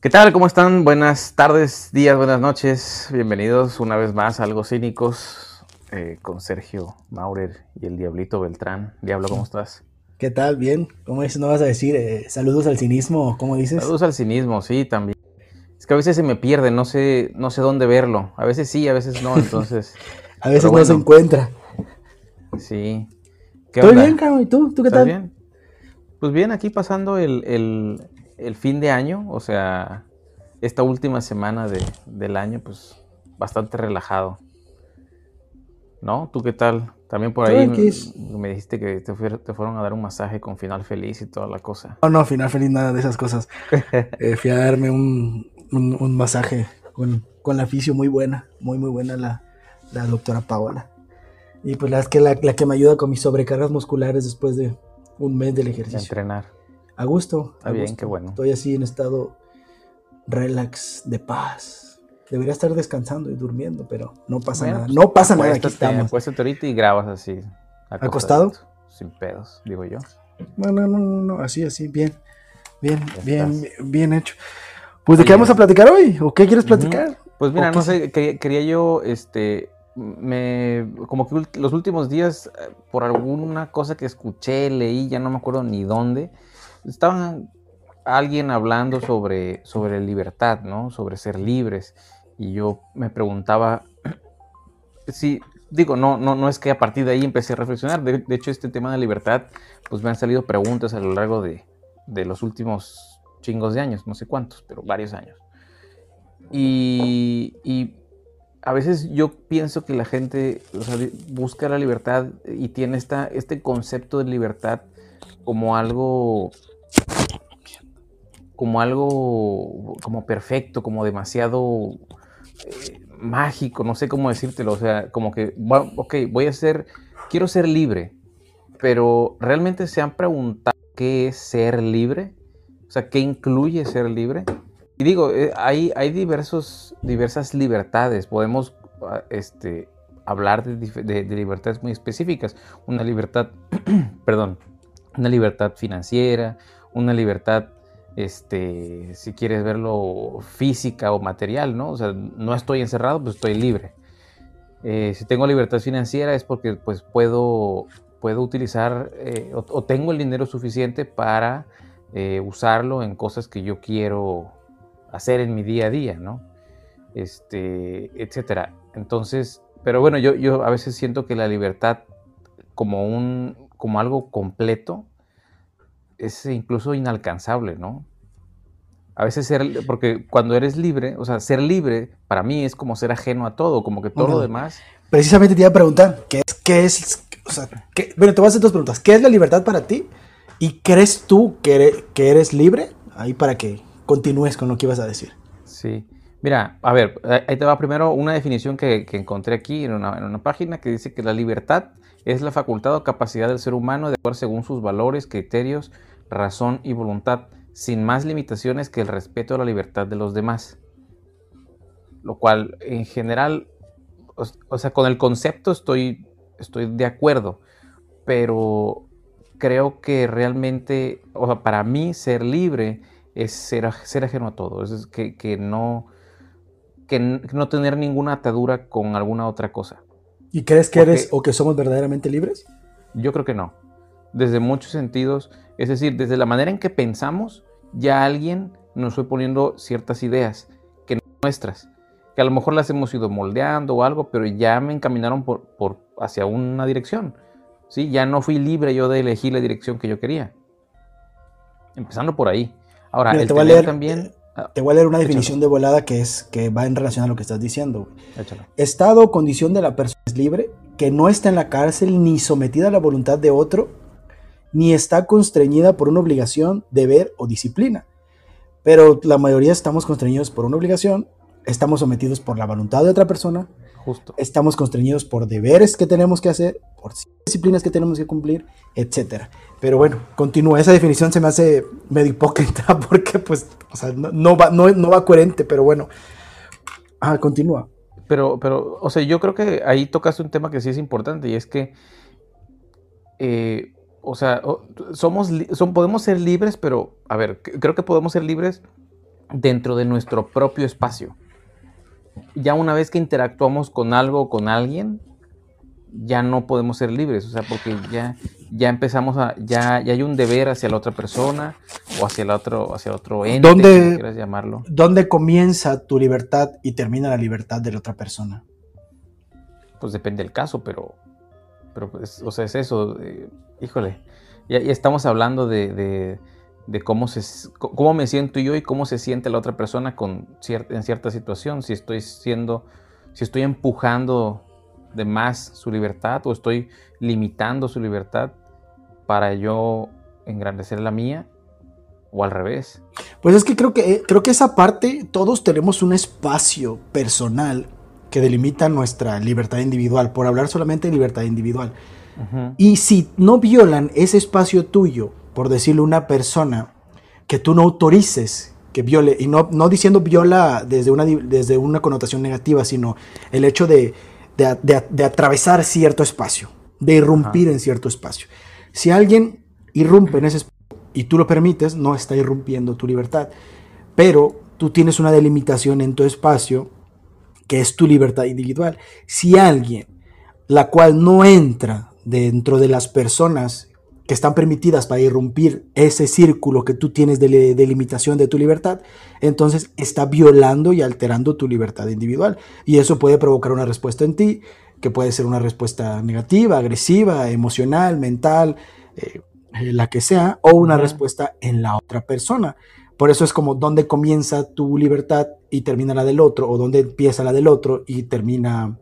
¿Qué tal? ¿Cómo están? Buenas tardes, días, buenas noches. Bienvenidos una vez más a Algo Cínicos eh, con Sergio Maurer y el Diablito Beltrán. Diablo, ¿cómo estás? ¿Qué tal? Bien. ¿Cómo es? ¿No vas a decir eh, saludos al cinismo? ¿Cómo dices? Saludos al cinismo, sí, también. Es que a veces se me pierde, no sé, no sé dónde verlo. A veces sí, a veces no, entonces. a veces no se encuentra. Sí. ¿Qué bien, cabrón. ¿Y tú? ¿Tú qué tal? bien? Pues bien, aquí pasando el, el fin de año, o sea, esta última semana del año, pues bastante relajado. ¿No? ¿Tú qué tal? También por ahí me, dijiste que te, fueron a dar un masaje con final feliz y toda la cosa. No, no, final feliz, nada de esas cosas. Eh, fui a darme un, masaje con, con, la fisio muy buena, muy, muy buena la, doctora Paola. Y pues la, que, la, la que me ayuda con mis sobrecargas musculares después de un mes del ejercicio. De entrenar. A gusto. Está bien, qué bueno. Estoy así en estado relax, de paz. Debería estar descansando y durmiendo, pero no pasa nada. Pues, no pasa nada, aquí estamos. Puéstate ahorita y grabas así. ¿Acostado? Sin pedos, digo yo. No, no, no, no, así, así, bien. Bien, bien, bien hecho. Pues, ¿de qué vamos a platicar hoy? ¿O qué quieres platicar? Pues mira, no sé, quería, yo, este, me, como que los últimos días, eh, por alguna cosa que escuché, leí, ya no me acuerdo ni dónde, estaban alguien hablando sobre, sobre libertad, ¿no? Sobre ser libres. Y yo me preguntaba si, digo, no, no, no es que a partir de ahí empecé a reflexionar. De, hecho, este tema de libertad, pues me han salido preguntas a lo largo de, los últimos chingos de años, no sé cuántos, pero varios años. Y, y a veces yo pienso que la gente busca la libertad y tiene esta, este concepto de libertad como algo como algo como perfecto, como demasiado eh, mágico, no sé cómo decírtelo, o sea, como que, ok, voy a ser, quiero ser libre, pero ¿realmente se han preguntado qué es ser libre? O sea, ¿qué incluye ser libre? Y digo, eh, hay, hay diversos, diversas libertades, podemos ah, este, hablar de, de libertades muy específicas, una libertad, perdón, una libertad financiera, una libertad este, si quieres verlo física o material, ¿no? O sea, no estoy encerrado, pues estoy libre. Eh, si tengo libertad financiera es porque pues puedo, puedo utilizar eh, o, tengo el dinero suficiente para eh, usarlo en cosas que yo quiero hacer en mi día a día, ¿no? Este, etcétera. Entonces, pero bueno, yo, yo a veces siento que la libertad como un, como algo completo, es incluso inalcanzable, ¿no? A veces ser, porque cuando eres libre, o sea, ser libre para mí es como ser ajeno a todo, como que todo lo demás. Precisamente te iba a preguntar, ¿qué es, qué es, o sea, bueno, te voy a hacer dos preguntas. ¿Qué es la libertad para ti? ¿Y crees tú que eres, libre? Ahí para que continúes con lo que ibas a decir. Sí. Mira, a ver, ahí te va primero una definición que, encontré aquí en una, en una, página que dice que la libertad es la facultad o capacidad del ser humano de actuar según sus valores, criterios, razón y voluntad, sin más limitaciones que el respeto a la libertad de los demás. Lo cual, en general, o, sea, con el concepto estoy, estoy de acuerdo, pero creo que realmente, o sea, para mí ser libre es ser, ser ajeno a todo, es que, que no, que no tener ninguna atadura con alguna otra cosa. ¿Y crees que eres o que somos verdaderamente libres? Yo creo que no. Desde muchos sentidos, es decir, desde la manera en que pensamos, ya alguien nos fue poniendo ciertas ideas que no nuestras, que a lo mejor las hemos ido moldeando o algo, pero ya me encaminaron por, por hacia una dirección. ¿sí? Ya no fui libre yo de elegir la dirección que yo quería. Empezando por ahí. Ahora, el te voy a leer, también... Ah, te voy a leer una definición de volada que, es, que va en relación a lo que estás diciendo. Estado o condición de la persona es libre, que no está en la cárcel ni sometida a la voluntad de otro, ni está constreñida por una obligación, deber o disciplina. Pero la mayoría estamos constreñidos por una obligación, estamos sometidos por la voluntad de otra persona, Justo. estamos constreñidos por deberes que tenemos que hacer, por disciplinas que tenemos que cumplir, etc. Pero bueno, continúa. Esa definición se me hace medio hipócrita porque pues, no, va, no, va coherente, pero bueno. Ah, continúa. Pero, pero, o sea, yo creo que ahí tocas un tema que sí es importante y es que eh, o sea, somos, son, podemos ser libres, pero, a ver, creo que podemos ser libres dentro de nuestro propio espacio. Ya una vez que interactuamos con algo o con alguien, ya no podemos ser libres, o sea, porque ya, ya empezamos a, ya, ya hay un deber hacia la otra persona o hacia el otro, hacia otro ente, ¿Dónde, quieras llamarlo. ¿Dónde comienza tu libertad y termina la libertad de la otra persona? Pues depende del caso, pero, pero pues, o sea, es eso, híjole, ya, estamos hablando de, de, cómo, se, cómo me siento yo y cómo se siente la otra persona con en cierta situación, si estoy siendo, si estoy empujando de más su libertad o estoy limitando su libertad para yo engrandecer la mía o al revés. Pues es que creo que creo que esa parte todos tenemos un espacio personal que delimita nuestra libertad individual, por hablar solamente de libertad individual. Y si no violan ese espacio tuyo, por decirlo una persona que tú no autorices que viole, y no, no diciendo viola desde una, desde una connotación negativa, sino el hecho de de, atravesar cierto espacio, de irrumpir en cierto espacio. Si alguien irrumpe en ese espacio y tú lo permites, no está irrumpiendo tu libertad. Pero tú tienes una delimitación en tu espacio que es tu libertad individual. Si alguien, la cual no entra dentro de las personas que están permitidas para irrumpir ese círculo que tú tienes de, limitación de tu libertad, entonces está violando y alterando tu libertad individual. Y eso puede provocar una respuesta en ti, que puede ser una respuesta negativa, agresiva, emocional, mental, eh, eh, la que sea, o una respuesta en la otra persona. Por eso es como dónde comienza tu libertad y termina la del otro, o dónde empieza la del otro y termina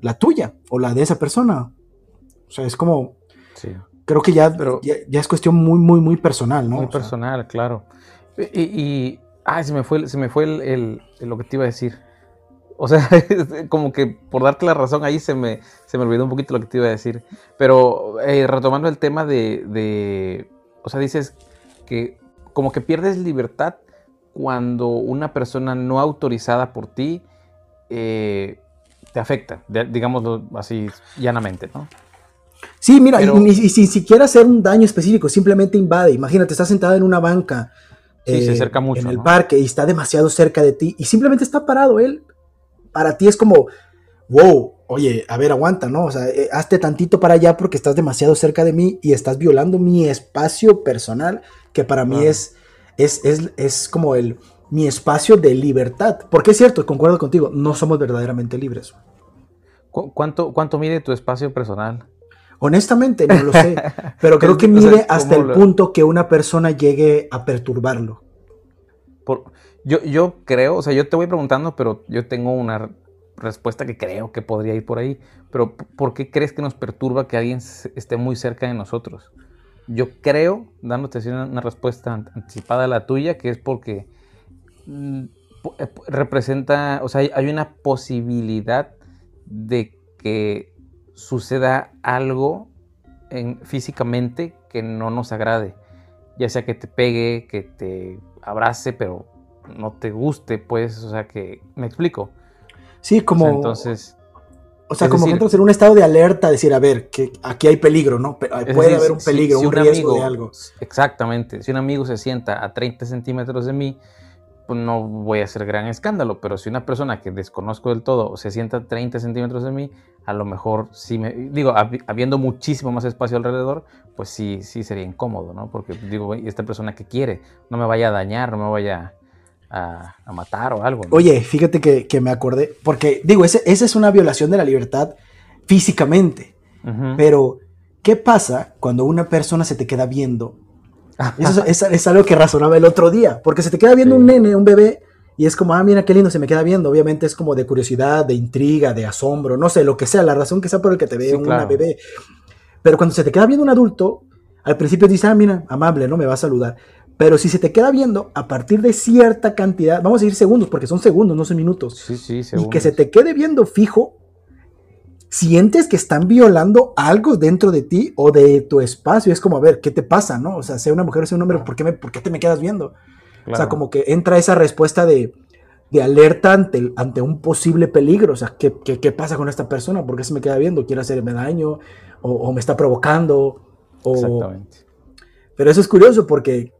la tuya o la de esa persona. O sea, es como... Sí creo que ya, Pero, ya, es cuestión muy, muy, muy personal, ¿no? Muy personal, claro. Y, y, ay, se me fue, se me fue el, lo que te iba a decir. O sea, como que por darte la razón ahí se me, se me olvidó un poquito lo que te iba a decir. Pero eh, retomando el tema de, de, o sea, dices que como que pierdes libertad cuando una persona no autorizada por ti eh, te afecta, digámoslo así llanamente, ¿no? Sí, mira, y, sin siquiera hacer un daño específico, simplemente invade. Imagínate, estás sentado en una banca se acerca mucho, en el parque y está demasiado cerca de ti y simplemente está parado él. Para ti es como, wow, oye, a ver, aguanta, ¿no? O sea, eh, hazte tantito para allá porque estás demasiado cerca de mí y estás violando mi espacio personal, que para mí es, es, es, es como el, mi espacio de libertad. Porque es cierto, concuerdo contigo, no somos verdaderamente libres. ¿Cuánto, cuánto mide tu espacio personal? Honestamente, no lo sé, pero creo que mide hasta el punto que una persona llegue a perturbarlo. yo, yo creo, o sea, yo te voy preguntando, pero yo tengo una respuesta que creo que podría ir por ahí. Pero ¿por qué crees que nos perturba que alguien esté muy cerca de nosotros? Yo creo, dándote una respuesta anticipada a la tuya, que es porque mm, eh, representa, o sea, hay una posibilidad de que suceda algo en, físicamente que no nos agrade. Ya sea que te pegue, que te abrace, pero no te guste, pues, o sea que, ¿me explico? Sí, como... entonces... O sea, como que entras en un estado de alerta, decir, a ver, que aquí hay peligro, ¿no? Puede haber un peligro, un, riesgo de algo. Exactamente. Si un amigo se sienta a 30 centímetros de mí, pues no voy a hacer gran escándalo, pero si una persona que desconozco del todo se sienta a 30 centímetros de mí, a lo mejor sí me, digo, habiendo muchísimo más espacio alrededor, pues sí, sí sería incómodo, ¿no? Porque digo, esta persona que quiere, no me vaya a dañar, no me vaya a, matar o algo. Oye, fíjate que, me acordé, porque digo, esa es una violación de la libertad físicamente, pero ¿qué pasa cuando una persona se te queda viendo eso es, algo que razonaba el otro día, porque se te queda viendo un nene, un bebé, y es como, ah, mira qué lindo se me queda viendo. Obviamente es como de curiosidad, de intriga, de asombro, no sé, lo que sea, la razón que sea por el que te ve un bebé. Pero cuando se te queda viendo un adulto, al principio dices, ah, mira, amable, ¿no? Me va a saludar. Pero si se te queda viendo a partir de cierta cantidad, vamos a decir segundos, porque son segundos, no son minutos. Sí, sí, segundos. Y que se te quede viendo fijo, sientes que están violando algo dentro de ti o de tu espacio. Es como, a ver, ¿qué te pasa, no? O sea, sea una mujer o sea un hombre, ¿por qué, me, ¿por qué te me quedas viendo? O sea, como que entra esa respuesta de, alerta ante, ante un posible peligro. O sea, ¿qué, pasa con esta persona? ¿Por qué se me queda viendo? ¿Quiere hacerme daño? ¿O, me está provocando? O... Exactamente. Pero eso es curioso porque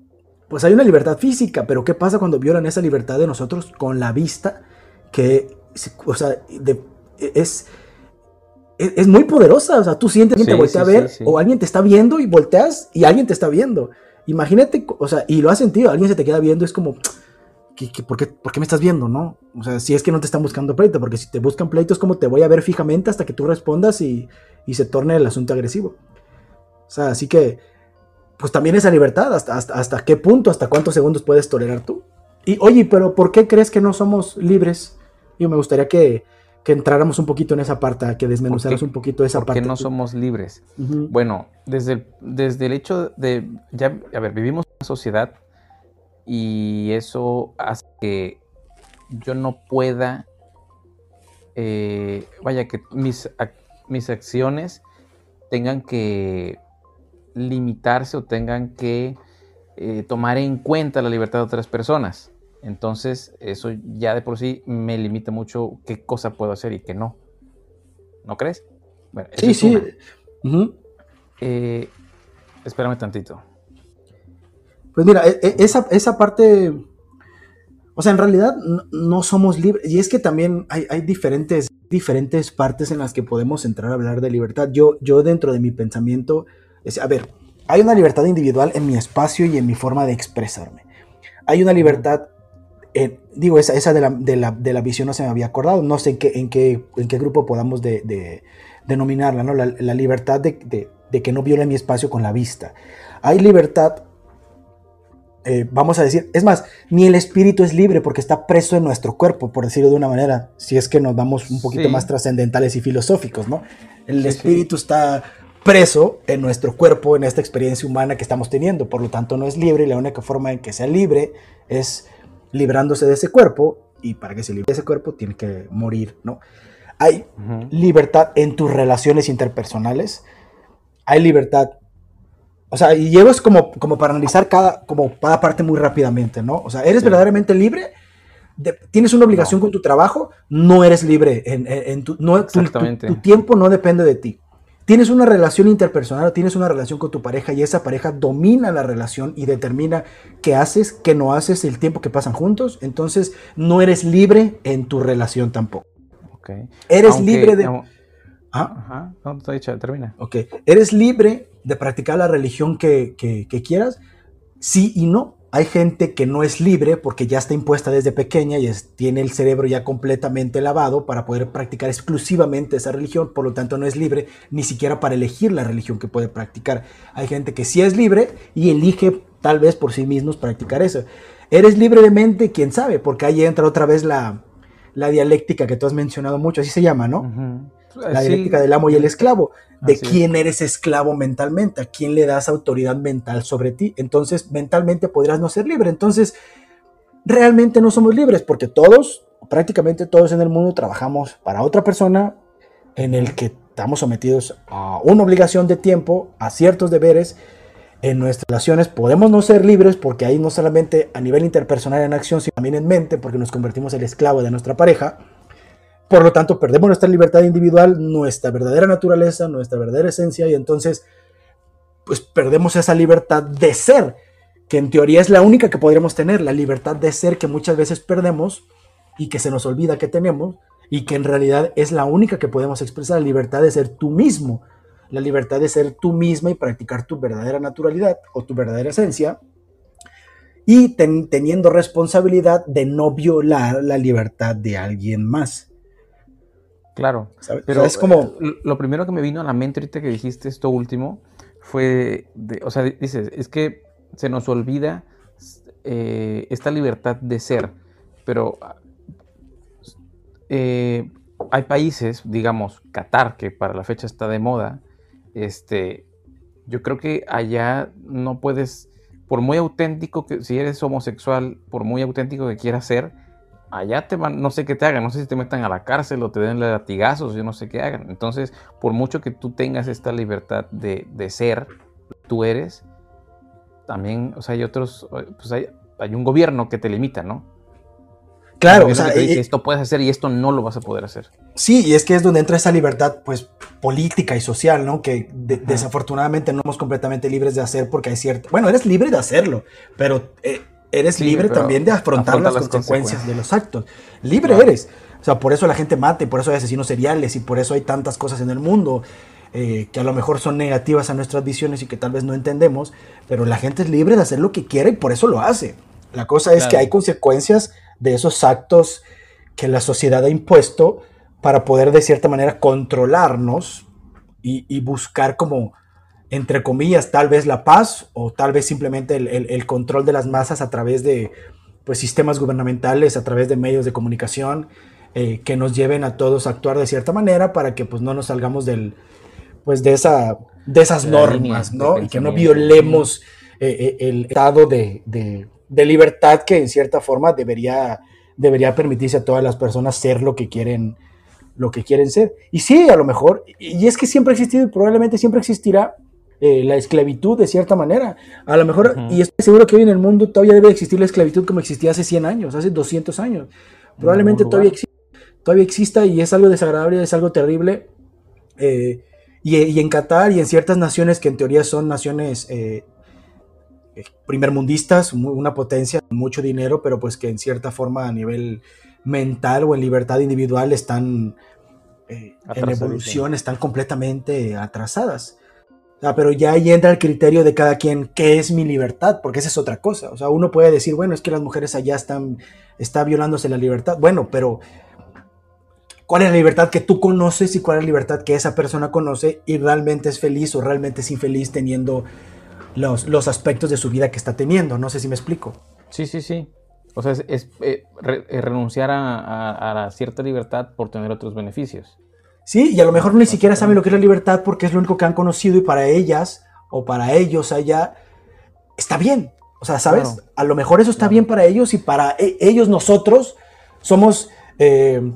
pues hay una libertad física, pero ¿qué pasa cuando violan esa libertad de nosotros con la vista? Que, o sea, es, es, muy poderosa. O sea, tú sientes que te voltea a ver o alguien te está viendo y volteas y alguien te está viendo. Imagínate, o sea, y lo has sentido, alguien se te queda viendo, es como, por, qué, me estás viendo, no? O sea, si es que no te están buscando pleito, porque si te buscan pleito es como te voy a ver fijamente hasta que tú respondas y, y se torne el asunto agresivo. O sea, así que, pues también esa libertad, hasta, hasta, qué punto, hasta cuántos segundos puedes tolerar tú. Y oye, pero ¿por qué crees que no somos libres? Yo me gustaría que, que entráramos un poquito en esa parte, que desmenuzáramos un poquito esa parte. ¿Por qué no somos libres? Bueno, desde el, desde el hecho de, ya, a ver, vivimos en una sociedad y eso hace que yo no pueda, eh, vaya, que mis, mis acciones tengan que limitarse o tengan que eh, tomar en cuenta la libertad de otras personas. Entonces, eso ya de por sí me limita mucho qué cosa puedo hacer y qué no. ¿No crees? sí, sí. Eh, espérame tantito. Pues mira, e, e, esa, parte, o sea, en realidad no, somos libres. Y es que también hay, diferentes, diferentes partes en las que podemos entrar a hablar de libertad. Yo, yo dentro de mi pensamiento, es, a ver, hay una libertad individual en mi espacio y en mi forma de expresarme. Hay una libertad eh, digo, esa, esa de, la, de, la, de, la, visión no se me había acordado, no sé en qué, en qué, en qué grupo podamos de, denominarla, ¿no? La, libertad de, que no viole mi espacio con la vista. Hay libertad, eh, vamos a decir, es más, ni el espíritu es libre porque está preso en nuestro cuerpo, por decirlo de una manera, si es que nos vamos un poquito más trascendentales y filosóficos, ¿no? El espíritu está preso en nuestro cuerpo, en esta experiencia humana que estamos teniendo, por lo tanto no es libre y la única forma en que sea libre es librándose de ese cuerpo y para que se libre de ese cuerpo tiene que morir, ¿no? Hay libertad en tus relaciones interpersonales, hay libertad, o sea, y llevo es como, como para analizar cada, como cada parte muy rápidamente, ¿no? O sea, ¿eres verdaderamente libre? ¿Tienes una obligación con tu trabajo? No eres libre, en, tu, no, tu tiempo no depende de ti tienes una relación interpersonal, tienes una relación con tu pareja y esa pareja domina la relación y determina qué haces, qué no haces, el tiempo que pasan juntos, entonces no eres libre en tu relación tampoco. Okay. Eres libre de... ¿Ah? Ajá, no, te he dicho, termina. Ok, eres libre de practicar la religión que, que quieras, sí y no hay gente que no es libre porque ya está impuesta desde pequeña y tiene el cerebro ya completamente lavado para poder practicar exclusivamente esa religión, por lo tanto no es libre ni siquiera para elegir la religión que puede practicar. Hay gente que sí es libre y elige tal vez por sí mismos practicar eso. Eres libre de mente, quién sabe, porque ahí entra otra vez la, dialéctica que tú has mencionado mucho, así se llama, ¿no? La dialéctica del amo y el esclavo de quién eres esclavo mentalmente, a quién le das autoridad mental sobre ti. Entonces, mentalmente podrás no ser libre. Entonces, realmente no somos libres porque todos, prácticamente todos en el mundo, trabajamos para otra persona en el que estamos sometidos a una obligación de tiempo, a ciertos deberes. En nuestras relaciones podemos no ser libres porque ahí no solamente a nivel interpersonal en acción, sino también en mente, porque nos convertimos en el esclavo de nuestra pareja. Por lo tanto, perdemos nuestra libertad individual, nuestra verdadera naturaleza, nuestra verdadera esencia y entonces, pues perdemos esa libertad de ser, que en teoría es la única que podríamos tener, la libertad de ser que muchas veces perdemos y que se nos olvida que tenemos y que en realidad es la única que podemos expresar, la libertad de ser tú mismo, la libertad de ser tú misma y practicar tu verdadera naturalidad o tu verdadera esencia y teniendo responsabilidad de no violar la libertad de alguien más. Claro, pero es como... Lo primero que me vino a la mente ahorita que dijiste esto último fue, de, o sea, dices, es que se nos olvida eh, esta libertad de ser, pero eh, hay países, digamos, Qatar, que para la fecha está de moda, este, yo creo que allá no puedes, por muy auténtico que, si eres homosexual, por muy auténtico que quieras ser, allá te van, no sé qué te hagan, no sé si te metan a la cárcel o te den latigazos, yo no sé qué hagan. Entonces, por mucho que tú tengas esta libertad de, ser, tú eres, también, o sea, hay otros, pues hay, un gobierno que te limita, ¿no? Claro, o sea, esto puedes hacer y esto no lo vas a poder hacer. Sí, y es que es donde entra esa libertad, pues, política y social, ¿no? Que desafortunadamente no somos completamente libres de hacer porque hay cierto. Bueno, eres libre de hacerlo, pero eh, eres libre también de afrontar, las, consecuencias, de los actos. Libre eres. O sea, por eso la gente mata y por eso hay asesinos seriales y por eso hay tantas cosas en el mundo eh, que a lo mejor son negativas a nuestras visiones y que tal vez no entendemos, pero la gente es libre de hacer lo que quiere y por eso lo hace. La cosa es que hay consecuencias de esos actos que la sociedad ha impuesto para poder de cierta manera controlarnos y, buscar como, entre comillas, tal vez la paz o tal vez simplemente el, control de las masas a través de pues, sistemas gubernamentales, a través de medios de comunicación, eh, que nos lleven a todos a actuar de cierta manera para que pues, no nos salgamos del, pues, de, esa, de esas normas, ¿no? Y que no violemos eh, eh, el estado de, de libertad que en cierta forma debería, debería permitirse a todas las personas ser lo que quieren lo que quieren ser. Y sí, a lo mejor, y es que siempre ha existido y probablemente siempre existirá eh, la esclavitud de cierta manera. A lo mejor, y estoy seguro que hoy en el mundo todavía debe existir la esclavitud como existía hace 100 años, hace 200 años. Probablemente todavía, exista, todavía exista y es algo desagradable, es algo terrible. Eh, y, en Qatar y en ciertas naciones que en teoría son naciones eh, primermundistas, una potencia, mucho dinero, pero pues que en cierta forma a nivel mental o en libertad individual están eh, en evolución, están completamente atrasadas. Pero ya ahí entra el criterio de cada quien, ¿qué es mi libertad? Porque esa es otra cosa. O sea, uno puede decir, bueno, es que las mujeres allá están, está violándose la libertad. Bueno, pero ¿cuál es la libertad que tú conoces y cuál es la libertad que esa persona conoce y realmente es feliz o realmente es infeliz teniendo los, aspectos de su vida que está teniendo. No sé si me explico. Sí, sí, sí. O sea, es, eh, eh, renunciar a, cierta libertad por tener otros beneficios. Sí, y a lo mejor ni siquiera saben lo que es la libertad porque es lo único que han conocido y para ellas o para ellos allá está bien. O sea, ¿sabes? A lo mejor eso está bien para ellos y para e, ellos nosotros somos eh,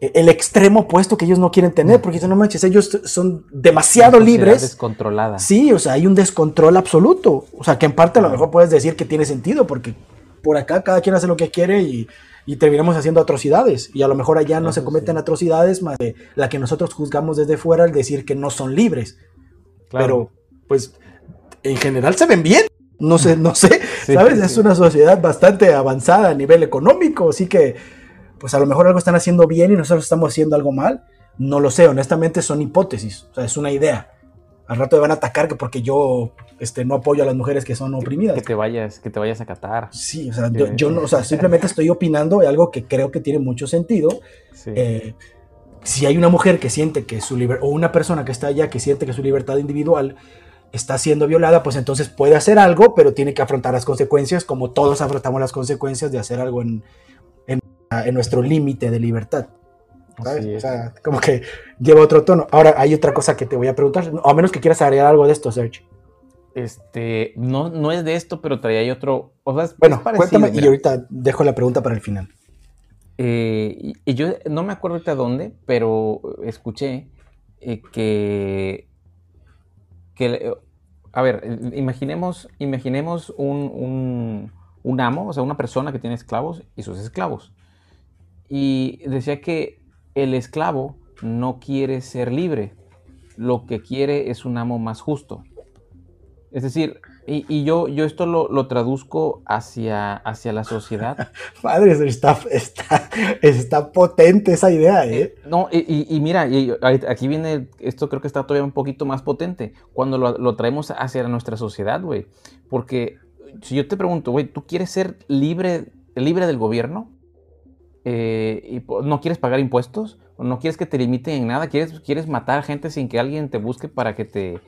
el extremo opuesto que ellos no quieren tener, porque no manches, ellos son demasiado libres. descontrolada. Sí, o sea, hay un descontrol absoluto. O sea, que en parte a lo mejor puedes decir que tiene sentido, porque por acá cada quien hace lo que quiere y, terminamos haciendo atrocidades. Y a lo mejor allá no se cometen atrocidades más de la que nosotros juzgamos desde fuera al decir que no son libres. Pero, pues, en general se ven bien. No sé, no sé, ¿sabes? es una sociedad bastante avanzada a nivel económico, así que pues a lo mejor algo están haciendo bien y nosotros estamos haciendo algo mal. No lo sé, honestamente son hipótesis, o sea, es una idea. Al rato me van a atacar que porque yo este, no apoyo a las mujeres que son oprimidas. Que te vayas, que te vayas a catar. Sí, o sea, yo, no, o sea, simplemente estoy opinando de algo que creo que tiene mucho sentido. Eh, si hay una mujer que siente que su libertad, o una persona que está allá que siente que su libertad individual está siendo violada, pues entonces puede hacer algo, pero tiene que afrontar las consecuencias, como todos afrontamos las consecuencias de hacer algo en, en nuestro límite de libertad. O sea, como que lleva otro tono. Ahora, hay otra cosa que te voy a preguntar, a menos que quieras agregar algo de esto, Sergio. Este, no, no es de esto, pero traía otro. bueno, cuéntame y ahorita dejo la pregunta para el final. Eh, y, yo no me acuerdo ahorita dónde, pero escuché eh, que, que, a ver, imaginemos, imaginemos un, un, un, amo, o sea, una persona que tiene esclavos y sus esclavos y decía que el esclavo no quiere ser libre, lo que quiere es un amo más justo. Es decir, y, yo, yo esto lo, traduzco hacia, hacia la sociedad. Madre, está, está, está potente esa idea, ¿eh? eh no, y, mira, aquí viene, esto creo que está todavía un poquito más potente, cuando lo, lo traemos hacia nuestra sociedad, güey. Porque si yo te pregunto, güey, ¿tú quieres ser libre, libre del gobierno? Eh, y no quieres pagar impuestos, no quieres que te limiten en nada, quieres, quieres matar gente sin que alguien te busque para que te,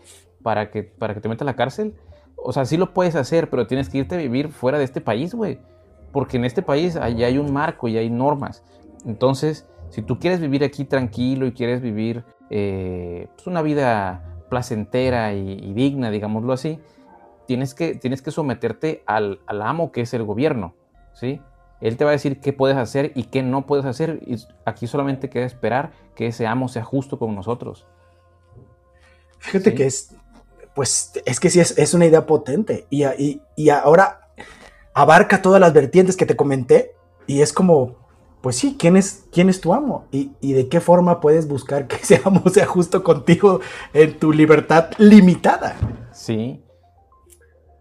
para que, para que te meta a la cárcel. O sea, sí lo puedes hacer, pero tienes que irte a vivir fuera de este país, güey. Porque en este país allá hay un marco y hay normas. Entonces, si tú quieres vivir aquí tranquilo y quieres vivir eh, pues una vida placentera y, digna, digámoslo así, tienes que, tienes que someterte al, al amo que es el gobierno, ¿sí? Él te va a decir qué puedes hacer y qué no puedes hacer. Y aquí solamente queda esperar que ese amo sea justo con nosotros. Fíjate que es, pues es que sí es, una idea potente. Y, y, ahora abarca todas las vertientes que te comenté. Y es como, pues sí, ¿quién es, quién es tu amo? ¿Y, ¿Y, de qué forma puedes buscar que ese amo sea justo contigo en tu libertad limitada? Sí.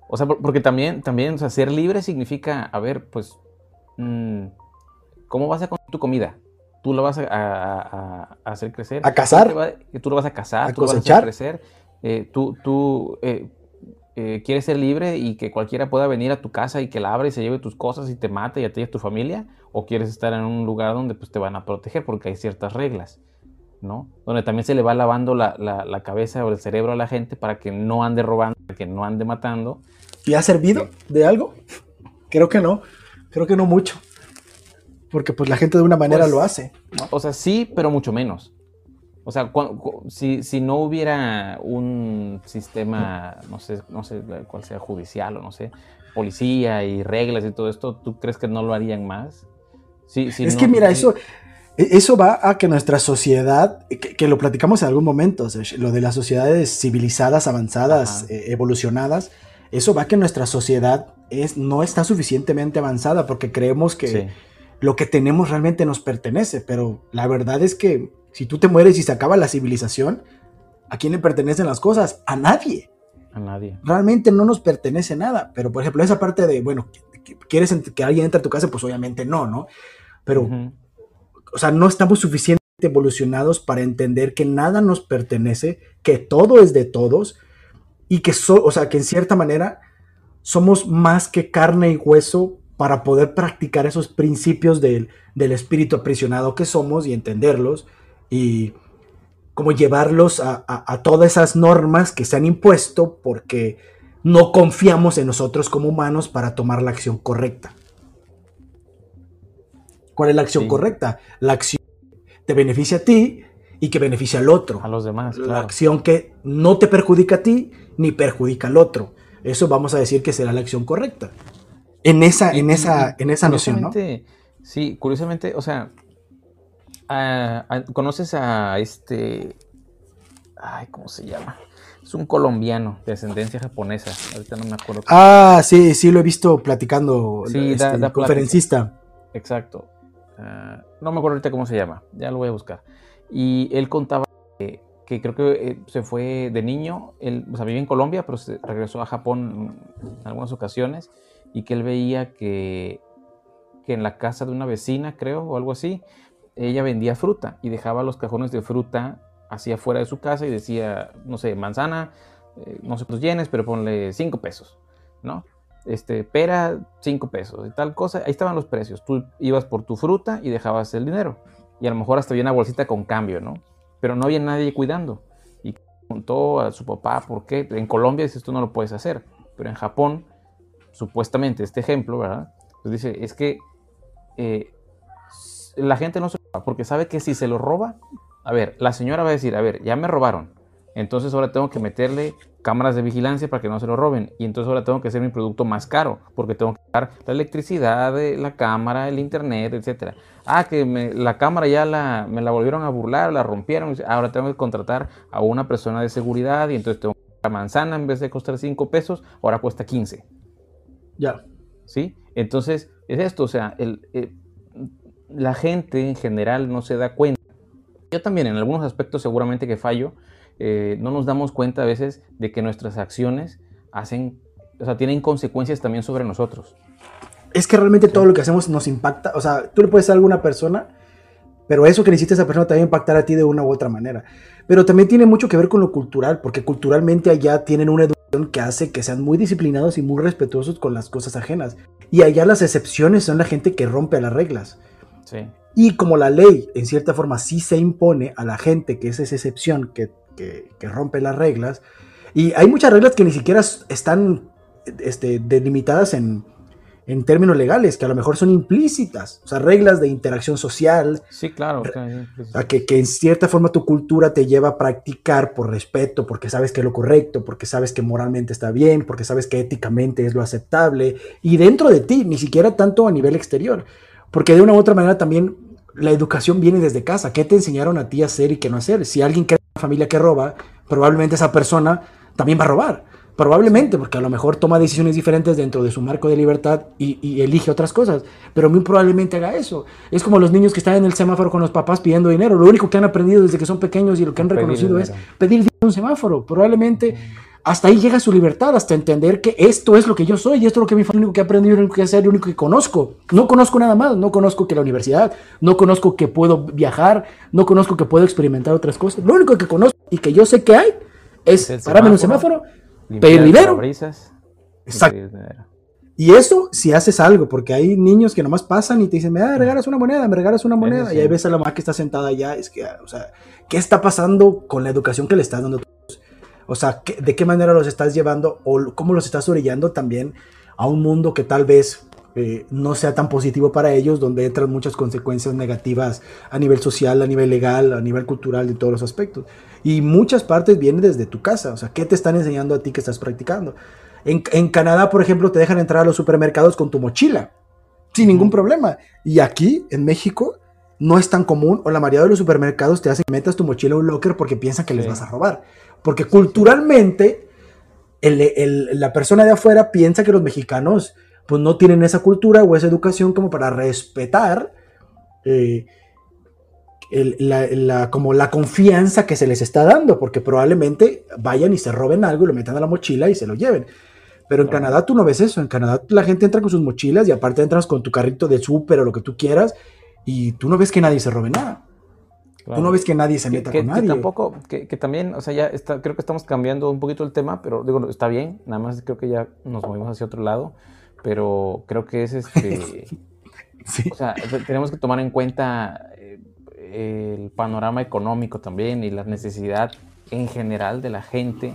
O sea, porque también, también, o sea, ser libre significa, a ver, pues, ¿cómo vas a tu comida? Tú lo vas a, hacer crecer. ¿A cazar? Tú, lo vas a cazar, tú vas a hacer crecer. Eh, tú, tú eh, eh, quieres ser libre y que cualquiera pueda venir a tu casa y que la abra y se lleve tus cosas y te mate y a ti y a tu familia, o quieres estar en un lugar donde pues, te van a proteger porque hay ciertas reglas, ¿no? Donde también se le va lavando la, la, cabeza o el cerebro a la gente para que no ande robando, para que no ande matando. ¿Y ha servido de algo? Creo que no, creo que no mucho. Porque pues la gente de una manera pues, lo hace. O sea, sí, pero mucho menos. O sea, si, si, no hubiera un sistema, no sé, no sé cuál sea, judicial o no sé, policía y reglas y todo esto, ¿tú crees que no lo harían más? Sí, es que mira, eso, e, eso va a que nuestra sociedad, que, lo platicamos en algún momento, lo de las sociedades civilizadas, avanzadas, eh, evolucionadas, eso va a que nuestra sociedad es, no está suficientemente avanzada porque creemos que lo que tenemos realmente nos pertenece, pero la verdad es que si tú te mueres y se acaba la civilización, ¿a quién le pertenecen las cosas? A nadie. A nadie. Realmente no nos pertenece nada. Pero, por ejemplo, esa parte de, bueno, ¿quieres que alguien entre a tu casa? Pues obviamente no, ¿no? Pero, o sea, no estamos suficientemente evolucionados para entender que nada nos pertenece, que todo es de todos y que, o sea, que en cierta manera somos más que carne y hueso para poder practicar esos principios del, del espíritu aprisionado que somos y entenderlos y como llevarlos a, todas esas normas que se han impuesto porque no confiamos en nosotros como humanos para tomar la acción correcta. ¿Cuál es la acción correcta? La acción que te beneficia a ti y que beneficia al otro. A los demás. La acción que no te perjudica a ti ni perjudica al otro. Eso vamos a decir que será la acción correcta. En esa, en esa, en esa noción, ¿no? Sí, curiosamente, o sea, ¿Conoces a este... Ay, ¿cómo se llama? Es un colombiano de ascendencia japonesa. Ahorita no me acuerdo. Ah, sí, sí, lo he visto platicando. Sí, este, conferencista. Exacto. Ah, no me acuerdo ahorita cómo se llama. Ya lo voy a buscar. Y él contaba que, creo que eh, se fue de niño. Él, o sea, vive en Colombia, pero regresó a Japón en algunas ocasiones. Y que él veía que, que en la casa de una vecina, creo, o algo así, ella vendía fruta y dejaba los cajones de fruta hacia afuera de su casa y decía, no sé, manzana, eh, no sé los yenes, pero ponle 5 pesos, ¿no? Este, pera, 5 pesos y tal cosa. Ahí estaban los precios. Tú ibas por tu fruta y dejabas el dinero. Y a lo mejor hasta había una bolsita con cambio, ¿no? Pero no había nadie cuidando. Y contó a su papá por qué. En Colombia dice, esto no lo puedes hacer. Pero en Japón, supuestamente, este ejemplo, ¿verdad? Pues dice, es que eh, la gente no se roba, porque sabe que si se lo roba, a ver, la señora va a decir, a ver, ya me robaron, entonces ahora tengo que meterle cámaras de vigilancia para que no se lo roben. Y entonces ahora tengo que hacer mi producto más caro, porque tengo que pagar la electricidad, la cámara, el internet, etc. Ah, que la cámara ya la, me la volvieron a burlar, la rompieron. Ahora tengo que contratar a una persona de seguridad y entonces tengo que la manzana en vez de costar 5 pesos, ahora cuesta 15. Ya. ¿Sí? Entonces, es esto, o sea, el, el la gente en general no se da cuenta. Yo también en algunos aspectos seguramente que fallo, eh, no nos damos cuenta a veces de que nuestras acciones hacen, o sea, tienen consecuencias también sobre nosotros. Es que realmente todo lo que hacemos nos impacta, o sea, tú le puedes a alguna persona, pero eso que necesita esa persona también impactar a ti de una u otra manera. Pero también tiene mucho que ver con lo cultural, porque culturalmente allá tienen una educación que hace que sean muy disciplinados y muy respetuosos con las cosas ajenas. Y allá las excepciones son la gente que rompe las reglas. Y como la ley, en cierta forma, sí se impone a la gente que es esa excepción que, rompe las reglas, y hay muchas reglas que ni siquiera están este, delimitadas en, términos legales, que a lo mejor son implícitas, o sea, reglas de interacción social. Sí, claro. Que, que, en cierta forma tu cultura te lleva a practicar por respeto, porque sabes que es lo correcto, porque sabes que moralmente está bien, porque sabes que éticamente es lo aceptable, y dentro de ti, ni siquiera tanto a nivel exterior. Porque de una u otra manera también la educación viene desde casa. ¿Qué te enseñaron a ti a hacer y qué no hacer? Si alguien una familia que roba, probablemente esa persona también va a robar. Probablemente, porque a lo mejor toma decisiones diferentes dentro de su marco de libertad y, elige otras cosas, pero muy probablemente haga eso. Es como los niños que están en el semáforo con los papás pidiendo dinero. Lo único que han aprendido desde que son pequeños y lo que han reconocido es pedir dinero en un semáforo. Probablemente hasta ahí llega su libertad, hasta entender que esto es lo que yo soy y esto es lo que mi familia, único que he aprendido, lo único que hacer, lo único que conozco. No conozco nada más, no conozco que la universidad, no conozco que puedo viajar, no conozco que puedo experimentar otras cosas. Lo único que conozco y que yo sé que hay es pararme en un semáforo pedir dinero. Exacto. Y eso si haces algo, porque hay niños que nomás pasan y te dicen, me regalas una moneda, me regalas una moneda, y ahí ves a la mamá que está sentada allá, es que, o sea, ¿qué está pasando con la educación que le estás dando? O sea, ¿de qué manera los estás llevando o cómo los estás orillando también a un mundo que tal vez eh, no sea tan positivo para ellos, donde entran muchas consecuencias negativas a nivel social, a nivel legal, a nivel cultural, de todos los aspectos? Y muchas partes vienen desde tu casa. O sea, ¿qué te están enseñando a ti que estás practicando? En, en Canadá, por ejemplo, te dejan entrar a los supermercados con tu mochila, sin ningún problema. Y aquí, en México, no es tan común, o la mayoría de los supermercados te hacen que metas tu mochila en un locker porque piensan que les vas a robar. Porque culturalmente, la persona de afuera piensa que los mexicanos pues no tienen esa cultura o esa educación como para respetar eh, la, como la confianza que se les está dando, porque probablemente vayan y se roben algo y lo metan a la mochila y se lo lleven. Pero en Canadá tú no ves eso. En Canadá la gente entra con sus mochilas y aparte entras con tu carrito de súper o lo que tú quieras y tú no ves que nadie se robe nada. Tú no ves que nadie se meta con nadie. Que tampoco, que, también, o sea, ya está, creo que estamos cambiando un poquito el tema, pero digo, está bien, nada más creo que ya nos movimos hacia otro lado, pero creo que es este. O sea, tenemos que tomar en cuenta el panorama económico también y la necesidad en general de la gente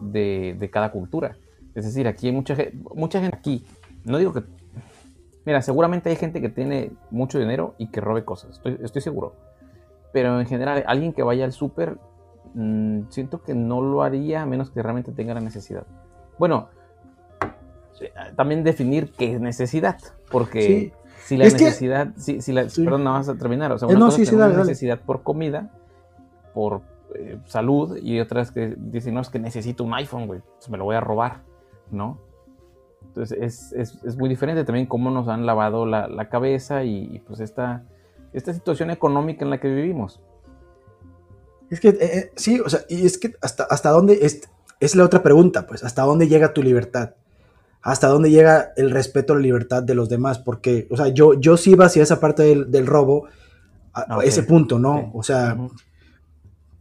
de, cada cultura. Es decir, aquí hay mucha, mucha gente aquí. No digo que... Mira, seguramente hay gente que tiene mucho dinero y que robe cosas, estoy, seguro. Pero en general, alguien que vaya al súper, mm, siento que no lo haría a menos que realmente tenga la necesidad. Bueno, también definir qué es necesidad, porque si la necesidad, si, la, perdón, no vas a terminar, o sea, eh, una necesidad por comida, por eh, salud, y otras que dicen, no, es que necesito un iPhone, güey, pues me lo voy a robar, ¿no? Entonces es, muy diferente también cómo nos han lavado la, cabeza y, pues esta, esta situación económica en la que vivimos. Es que, eh, sí, o sea, y es que hasta, hasta dónde, es, es la otra pregunta, pues, hasta dónde llega tu libertad hasta dónde llega el respeto a la libertad de los demás, porque, o sea, yo, yo sí iba hacia esa parte del, robo, a, ese punto, ¿no? O sea,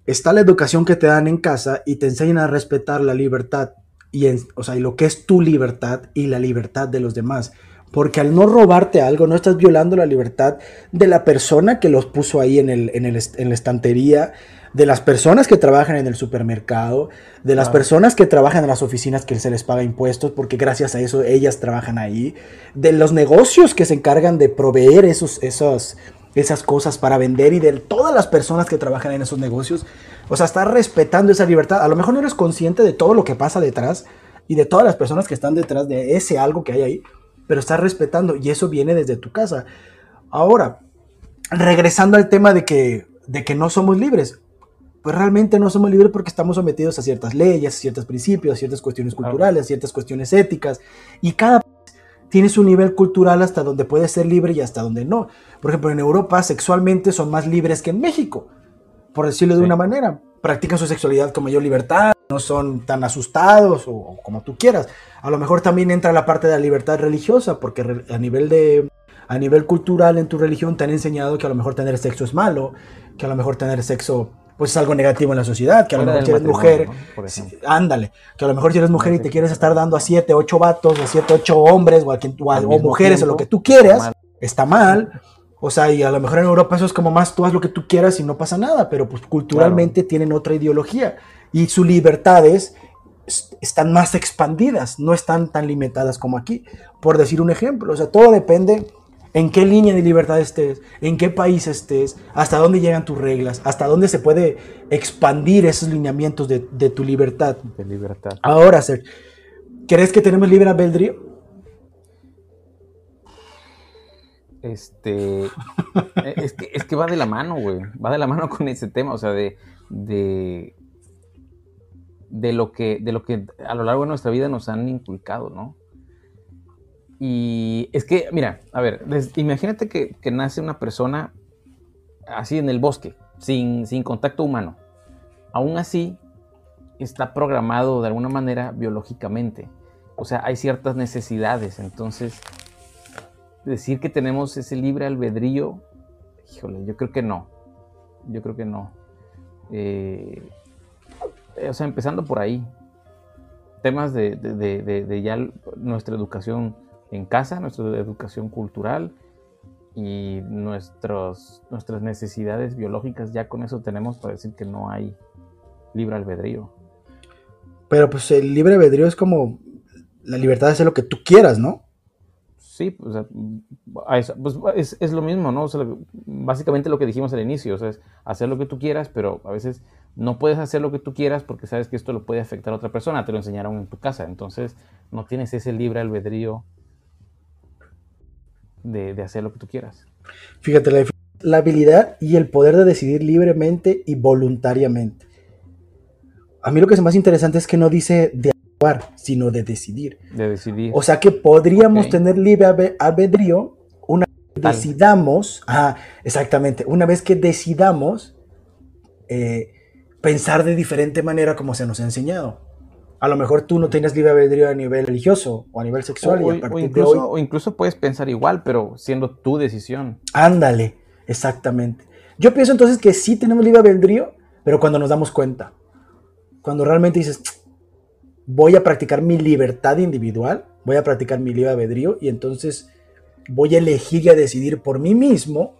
está la educación que te dan en casa y te enseñan a respetar la libertad, y o sea, y lo que es tu libertad y la libertad de los demás. Porque al no robarte algo, no estás violando la libertad de la persona que los puso ahí en, el, en, el, en la estantería, de las personas que trabajan en el supermercado, de las personas que trabajan en las oficinas que se les paga impuestos, porque gracias a eso ellas trabajan ahí, de los negocios que se encargan de proveer esos, esos, esas cosas para vender y de todas las personas que trabajan en esos negocios. O sea, estar respetando esa libertad. A lo mejor no eres consciente de todo lo que pasa detrás y de todas las personas que están detrás de ese algo que hay ahí, pero estás respetando y eso viene desde tu casa. Ahora, regresando al tema de que, de que no somos libres pues realmente no somos libres porque estamos sometidos a ciertas leyes, a ciertos principios, a ciertas cuestiones culturales, a ciertas cuestiones éticas, y cada tiene su nivel cultural hasta donde puede ser libre y hasta donde no. Por ejemplo, en Europa sexualmente son más libres que en México, por decirlo de una manera. Practican su sexualidad con mayor libertad, no son tan asustados o, como tú quieras. A lo mejor también entra la parte de la libertad religiosa, porque a nivel de a nivel cultural en tu religión te han enseñado que a lo mejor tener sexo es malo, que a lo mejor tener sexo pues es algo negativo en la sociedad, que a lo mejor si eres mujer, ándale, que a lo mejor si eres mujer y te quieres estar dando a siete, ocho vatos, o siete, ocho hombres, o, a quien, o, mujeres, o lo que tú quieras, está mal. O sea, y a lo mejor en Europa eso es como más tú haz lo que tú quieras y no pasa nada, pero pues culturalmente tienen otra ideología y sus libertades están más expandidas, no están tan limitadas como aquí, por decir un ejemplo. O sea, todo depende en qué línea de libertad estés, en qué país estés, hasta dónde llegan tus reglas, hasta dónde se puede expandir esos lineamientos de, tu libertad. De libertad. Ahora, Ser, ¿crees que tenemos libre albedrío? Este. Eh, es, que, es, que, va de la mano, güey. Va de la mano con ese tema, o sea, de. de de lo que, de lo que a lo largo de nuestra vida nos han inculcado, ¿no? Y es que, mira, a ver, imagínate que, nace una persona así en el bosque, sin, sin contacto humano. Aún así, está programado de alguna manera biológicamente. O sea, hay ciertas necesidades. Entonces, decir que tenemos ese libre albedrío, híjole, yo creo que no. Yo creo que no. Eh, o sea, empezando por ahí. Temas de, de ya nuestra educación en casa, nuestra educación cultural y nuestros, nuestras necesidades biológicas, ya con eso tenemos para decir que no hay libre albedrío. Pero pues el libre albedrío es como la libertad de hacer lo que tú quieras, ¿no? Sí, pues, pues es, lo mismo, ¿no? básicamente lo que dijimos al inicio, o sea, es hacer lo que tú quieras, pero a veces no puedes hacer lo que tú quieras porque sabes que esto lo puede afectar a otra persona, te lo enseñaron en tu casa, entonces no tienes ese libre albedrío de, hacer lo que tú quieras. Fíjate, la, habilidad y el poder de decidir libremente y voluntariamente. A mí lo que es más interesante es que no dice de actuar, sino de decidir. De decidir. O sea que podríamos tener libre albedrío una vez que decidamos, exactamente, una vez que decidamos eh, pensar de diferente manera como se nos ha enseñado a lo mejor tú no tienes libre albedrío a nivel religioso o a nivel sexual. O, incluso, o incluso puedes pensar igual, pero siendo tu decisión. Ándale, exactamente. Yo pienso entonces que sí tenemos libre albedrío, pero cuando nos damos cuenta, cuando realmente dices, voy a practicar mi libertad individual, voy a practicar mi libre albedrío y entonces voy a elegir y a decidir por mí mismo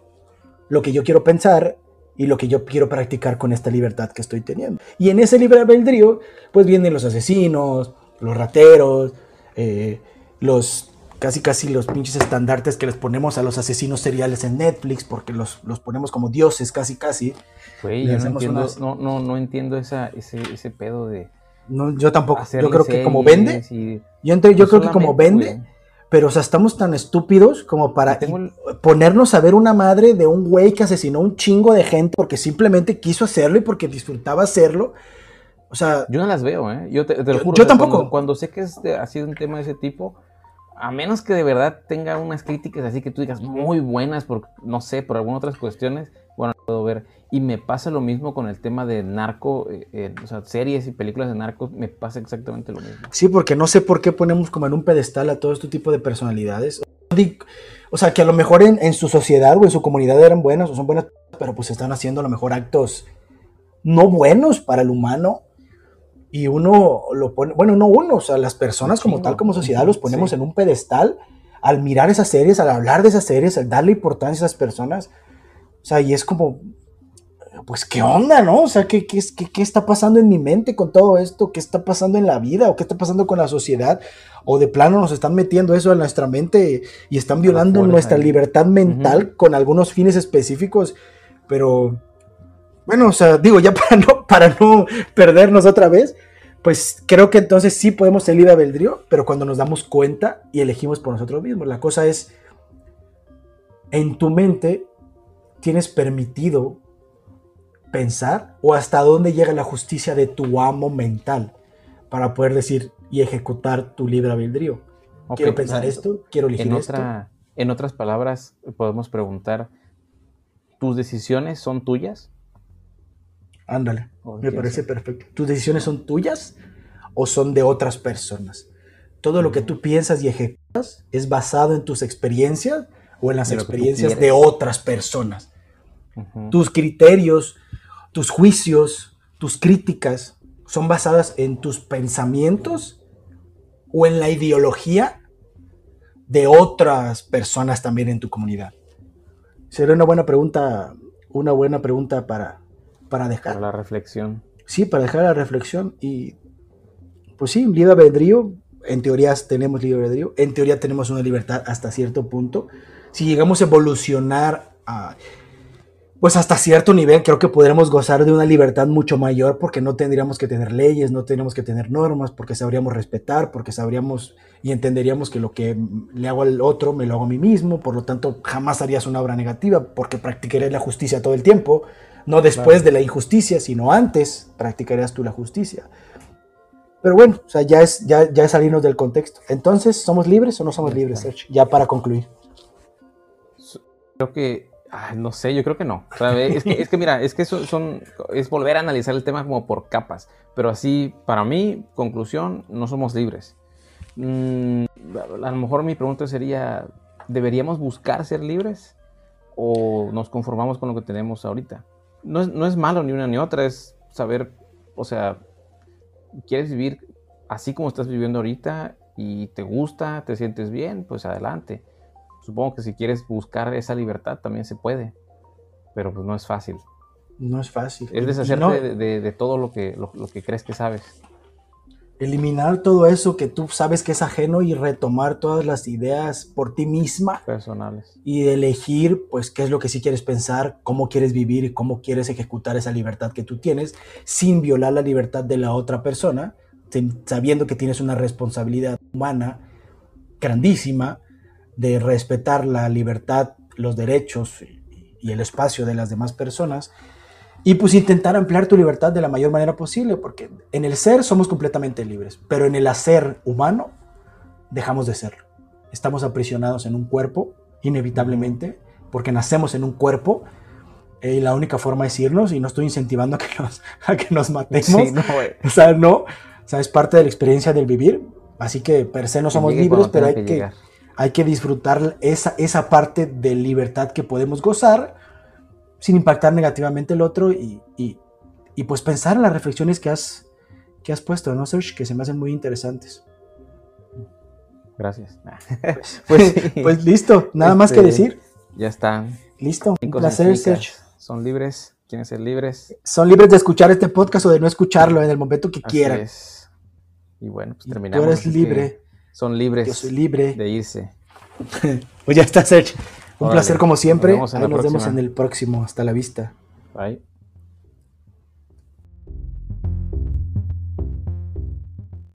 lo que yo quiero pensar y lo que yo quiero practicar con esta libertad que estoy teniendo. Y en ese libre albedrío, pues vienen los asesinos, los rateros, eh, los casi casi los pinches estandartes que les ponemos a los asesinos seriales en Netflix, porque los, los ponemos como dioses casi casi. Güey, yo no entiendo, no, no, no entiendo esa, ese, ese pedo de... No, yo tampoco. Yo creo que como vende, yo, yo creo que como vende, pero, o sea, estamos tan estúpidos como para ponernos a ver una madre de un güey que asesinó un chingo de gente porque simplemente quiso hacerlo y porque disfrutaba hacerlo. O sea. Yo no las veo, ¿eh? Yo te, lo juro. Yo tampoco. Cuando, sé que es ha sido un tema de ese tipo, a menos que de verdad tenga unas críticas así que tú digas muy buenas, por, no sé, por algunas otras cuestiones, puedo ver. Y me pasa lo mismo con el tema de narco, eh, eh, o sea, series y películas de narcos, me pasa exactamente lo mismo. Sí, porque no sé por qué ponemos como en un pedestal a todo este tipo de personalidades. O sea, que a lo mejor en, su sociedad o en su comunidad eran buenas o son buenas, pero pues están haciendo a lo mejor actos no buenos para el humano. Y uno lo pone, bueno, no uno, o sea, las personas como tal, como sociedad, los ponemos en un pedestal al mirar esas series, al hablar de esas series, al darle importancia a esas personas o sea, y es como, pues, ¿qué onda, no? O sea, ¿qué, qué, qué, está pasando en mi mente con todo esto? ¿Qué está pasando en la vida? ¿O qué está pasando con la sociedad? ¿O de plano nos están metiendo eso en nuestra mente y están violando nuestra libertad mental con algunos fines específicos? Pero, bueno, o sea, digo, ya para no, para no perdernos otra vez, pues creo que entonces sí podemos salir a albedrío, pero cuando nos damos cuenta y elegimos por nosotros mismos. La cosa es, en tu mente tienes permitido pensar o hasta dónde llega la justicia de tu amo mental para poder decir y ejecutar tu libre albedrío. quiero pensar esto, quiero elegir en esto. En otras palabras, podemos preguntar, ¿tus decisiones son tuyas? Ándale, me parece perfecto. ¿Tus decisiones son tuyas o son de otras personas? Todo lo que tú piensas y ejecutas es basado en tus experiencias o en las experiencias de otras personas. Tus criterios, tus juicios, tus críticas son basadas en tus pensamientos o en la ideología de otras personas también en tu comunidad. Sería una buena pregunta, una buena pregunta para, para dejar. Para la reflexión. Sí, para dejar la reflexión y pues sí, libre albedrío, en teoría tenemos libre albedrío, en teoría tenemos una libertad hasta cierto punto. Si llegamos a evolucionar a pues hasta cierto nivel creo que podremos gozar de una libertad mucho mayor porque no tendríamos que tener leyes, no tendríamos que tener normas, porque sabríamos respetar, porque sabríamos y entenderíamos que lo que le hago al otro me lo hago a mí mismo, por lo tanto jamás harías una obra negativa porque practicarías la justicia todo el tiempo, no después de la injusticia, sino antes practicarías tú la justicia. Pero bueno, o sea, ya es, ya, ya es salirnos del contexto. Entonces, ¿somos libres o no somos libres, Sergio? Ya para concluir. Creo que, no sé, yo creo que no. Es, que, es, que, mira, es que son, es volver a analizar el tema como por capas. Pero así, para mí, conclusión, no somos libres. Mm, a lo mejor mi pregunta sería, ¿deberíamos buscar ser libres? ¿O nos conformamos con lo que tenemos ahorita? No es, no es malo ni una ni otra, es saber, o sea, quieres vivir así como estás viviendo ahorita y te gusta, te sientes bien, pues adelante. Supongo que si quieres buscar esa libertad también se puede, pero pues no es fácil. No es fácil. Es deshacerte de, todo lo que, lo, que crees que sabes. Eliminar todo eso que tú sabes que es ajeno y retomar todas las ideas por ti misma. Personales. Y elegir, pues, qué es lo que sí quieres pensar, cómo quieres vivir y cómo quieres ejecutar esa libertad que tú tienes, sin violar la libertad de la otra persona, sabiendo que tienes una responsabilidad humana grandísima de respetar la libertad, los derechos y el espacio de las demás personas y pues intentar ampliar tu libertad de la mayor manera posible, porque en el ser somos completamente libres, pero en el hacer humano dejamos de serlo. Estamos aprisionados en un cuerpo, inevitablemente, porque nacemos en un cuerpo y la única forma es irnos y no estoy incentivando a que nos, a que nos matemos. no, o sea, no, o sea, es parte de la experiencia del vivir. Así que per se no somos libres, pero hay que, hay que disfrutar esa, esa parte de libertad que podemos gozar sin impactar negativamente el otro y, pues pensar en las reflexiones que has, que has puesto, ¿no, Serge? Que se me hacen muy interesantes. Gracias. Pues, pues, pues, listo, nada más que este, decir. Ya están. Listo, un placer, Serge. Son libres, quieren ser libres. Son libres de escuchar este podcast o de no escucharlo en el momento que quieran. Y bueno, pues terminamos. tú eres libre. Son libres. Yo soy libre. De irse. pues ya está, Serge. Un placer como siempre. Nos vemos, nos vemos en el próximo. Hasta la vista. Bye.